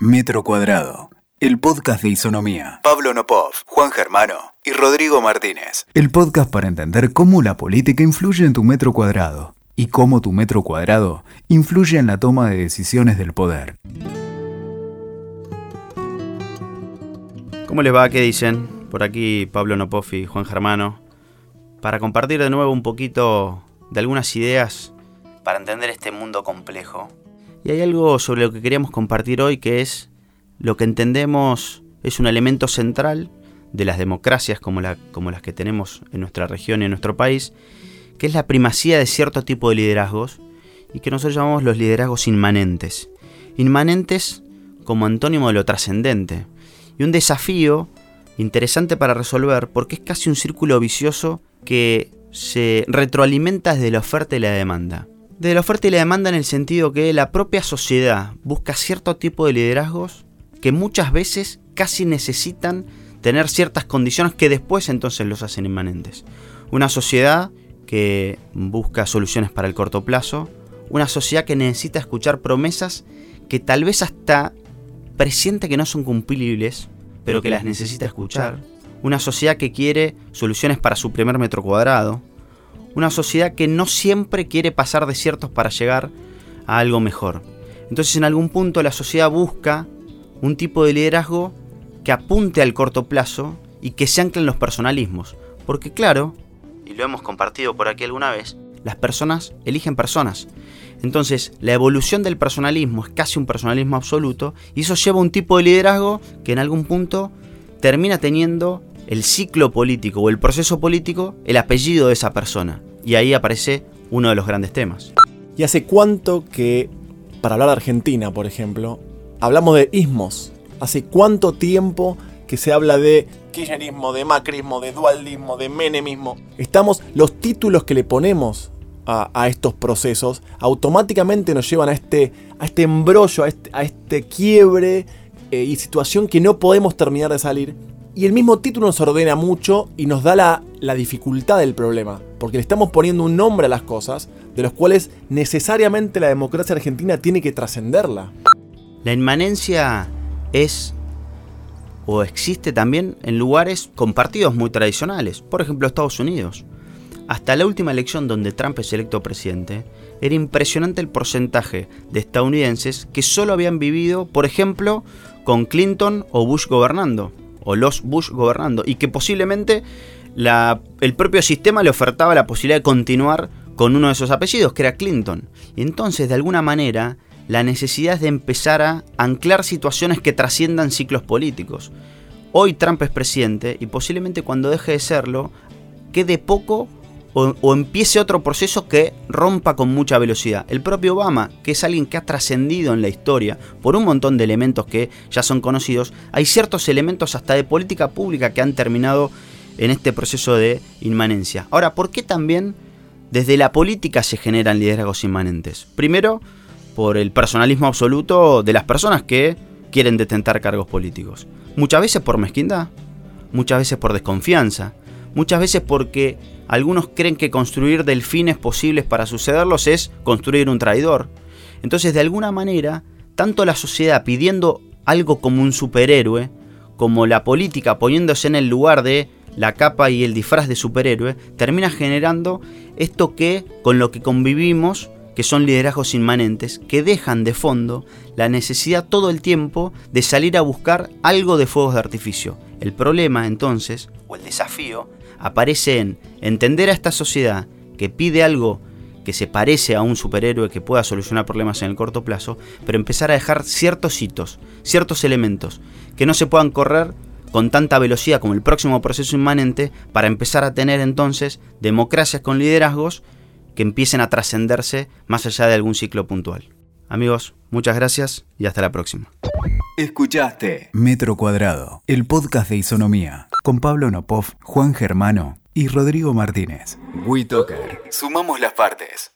Metro Cuadrado, el podcast de Isonomía. Pablo Nopov, Juan Germano y Rodrigo Martínez. El podcast para entender cómo la política influye en tu metro cuadrado y cómo tu metro cuadrado influye en la toma de decisiones del poder. ¿Cómo les va? ¿Qué dicen? Por aquí Pablo Nopov y Juan Germano. Para compartir de nuevo un poquito de algunas ideas para entender este mundo complejo. Y hay algo sobre lo que queríamos compartir hoy que es lo que entendemos es un elemento central de las democracias como, la, como las que tenemos en nuestra región y en nuestro país, que es la primacía de cierto tipo de liderazgos y que nosotros llamamos los liderazgos inmanentes. Inmanentes como antónimo de lo trascendente. Y un desafío interesante para resolver porque es casi un círculo vicioso que se retroalimenta desde la oferta y la demanda. De la oferta y la demanda en el sentido que la propia sociedad busca cierto tipo de liderazgos que muchas veces casi necesitan tener ciertas condiciones que después entonces los hacen inmanentes. Una sociedad que busca soluciones para el corto plazo, una sociedad que necesita escuchar promesas que tal vez hasta presiente que no son cumplibles, pero que las necesita escuchar una sociedad que quiere soluciones para su primer metro cuadrado, una sociedad que no siempre quiere pasar desiertos para llegar a algo mejor. Entonces en algún punto la sociedad busca un tipo de liderazgo que apunte al corto plazo y que se ancle en los personalismos. Porque claro, y lo hemos compartido por aquí alguna vez, las personas eligen personas. Entonces, la evolución del personalismo es casi un personalismo absoluto y eso lleva a un tipo de liderazgo que en algún punto termina teniendo el ciclo político o el proceso político el apellido de esa persona. Y ahí aparece uno de los grandes temas. ¿Y hace cuánto que, para hablar de Argentina, por ejemplo, hablamos de ismos? ¿Hace cuánto tiempo que se habla de kirchnerismo, de macrismo, de dualismo, de menemismo? Estamos, los títulos que le ponemos a, estos procesos automáticamente nos llevan a este, a este embrollo, a este, este quiebre eh, y situación que no podemos terminar de salir y el mismo título nos ordena mucho y nos da la, dificultad del problema, porque le estamos poniendo un nombre a las cosas, de los cuales necesariamente la democracia argentina tiene que trascenderla. La inmanencia es o existe también en lugares con partidos muy tradicionales, por ejemplo Estados Unidos. Hasta la última elección donde Trump es electo presidente, era impresionante el porcentaje de estadounidenses que solo habían vivido, por ejemplo, con Clinton o Bush gobernando o los Bush gobernando y que posiblemente el propio sistema le ofertaba la posibilidad de continuar con uno de esos apellidos, que era Clinton. Y entonces, de alguna manera, la necesidad es de empezar a anclar situaciones que trasciendan ciclos políticos. Hoy Trump es presidente y posiblemente cuando deje de serlo, quede poco o, empiece otro proceso que rompa con mucha velocidad. El propio Obama, que es alguien que ha trascendido en la historia por un montón de elementos que ya son conocidos, hay ciertos elementos hasta de política pública que han terminado en este proceso de inmanencia. Ahora, ¿por qué también desde la política se generan liderazgos inmanentes? Primero, por el personalismo absoluto de las personas que quieren detentar cargos políticos. Muchas veces por mezquindad, muchas veces por desconfianza, muchas veces porque algunos creen que construir delfines posibles para sucederlos es construir un traidor. Entonces, de alguna manera, tanto la sociedad pidiendo algo como un superhéroe, como la política poniéndose en el lugar de la capa y el disfraz de superhéroe, termina generando esto que con lo que convivimos, que son liderazgos inmanentes, que dejan de fondo la necesidad todo el tiempo de salir a buscar algo de fuegos de artificio. El problema entonces, o el desafío, aparece en entender a esta sociedad que pide algo que se parece a un superhéroe que pueda solucionar problemas en el corto plazo, pero empezar a dejar ciertos hitos, ciertos elementos que no se puedan correr con tanta velocidad como el próximo proceso inmanente para empezar a tener entonces democracias con liderazgos que empiecen a trascenderse más allá de algún ciclo puntual. Amigos, muchas gracias y hasta la próxima. Escuchaste Metro Cuadrado, el podcast de Isonomía, con Pablo Nopov, Juan Germano y Rodrigo Martínez. WeToker. Sumamos las partes.